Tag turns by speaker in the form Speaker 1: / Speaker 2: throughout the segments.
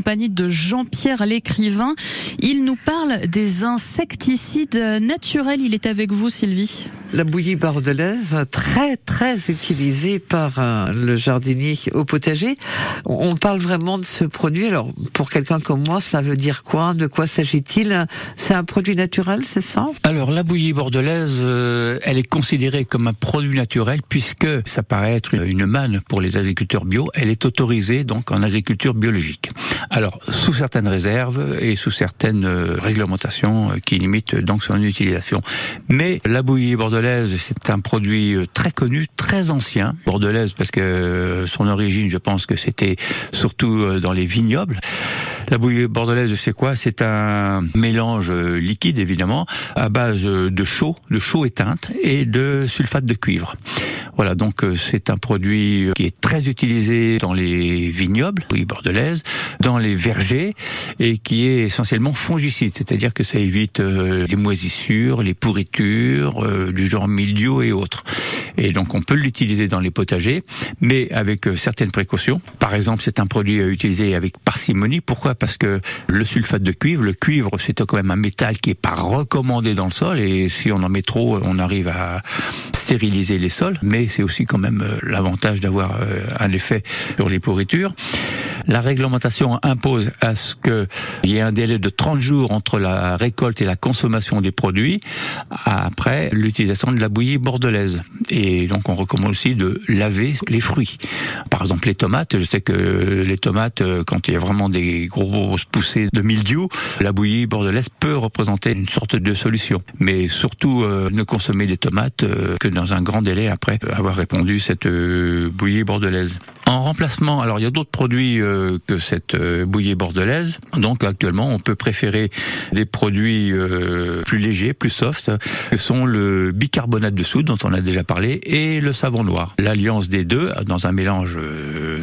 Speaker 1: compagnie de Jean-Pierre l'écrivain. Il nous parle des insecticides naturels. Il est avec vous, Sylvie.
Speaker 2: La bouillie bordelaise, très très utilisée par euh, le jardinier au potager. On parle vraiment de ce produit. Alors pour quelqu'un comme moi, ça veut dire quoi? De quoi s'agit-il? C'est un produit naturel, c'est ça?
Speaker 3: Alors la bouillie bordelaise, euh, elle est considérée comme un produit naturel puisque ça paraît être une manne pour les agriculteurs bio. Elle est autorisée donc en agriculture biologique. Alors sous certaines réserves et sous certaines euh, réglementations qui limitent donc son utilisation. Mais la bouillie bordelaise c'est un produit euh, très connu, très ancien. Bordelaise parce que euh, son origine, je pense que c'était surtout euh, dans les vignobles. La bouillie bordelaise, c'est quoi? C'est un mélange liquide, évidemment, à base de chaux, de chaux éteinte et de sulfate de cuivre. Voilà, donc c'est un produit qui est très utilisé dans les vignobles, bouillie bordelaise, dans les vergers, et qui est essentiellement fongicide, c'est-à-dire que ça évite les moisissures, les pourritures, du genre milieu et autres. Et donc on peut l'utiliser dans les potagers, mais avec euh, certaines précautions. Par exemple, c'est un produit à utiliser avec parcimonie. Pourquoi? Parce que le sulfate de cuivre, le cuivre, c'est quand même un métal qui est pas recommandé dans le sol, et si on en met trop, on arrive à stériliser les sols. Mais c'est aussi quand même euh, l'avantage d'avoir euh, un effet sur les pourritures. La réglementation impose à ce qu'il y ait un délai de 30 jours entre la récolte et la consommation des produits après l'utilisation de la bouillie bordelaise. Et donc on recommande aussi de laver les fruits. Par exemple les tomates, je sais que les tomates, euh, quand il y a vraiment des grosses poussées de mildiou, la bouillie bordelaise peut représenter une sorte de solution. Mais surtout euh, ne consommer des tomates euh, que dans un grand délai après avoir répondu cette bouillie bordelaise. En remplacement, alors il y a d'autres produits euh, que cette euh, bouillie bordelaise. Donc actuellement, on peut préférer des produits euh, plus légers, plus soft, que sont le bicarbonate de soude dont on a déjà parlé et le savon noir. L'alliance des deux dans un mélange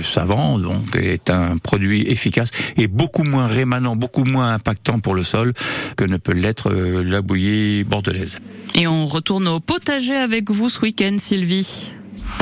Speaker 3: savant donc est un produit efficace et beaucoup moins rémanent, beaucoup moins impactant pour le sol que ne peut l'être la bouillie bordelaise.
Speaker 1: Et on retourne au potager avec vous ce week-end, Sylvie.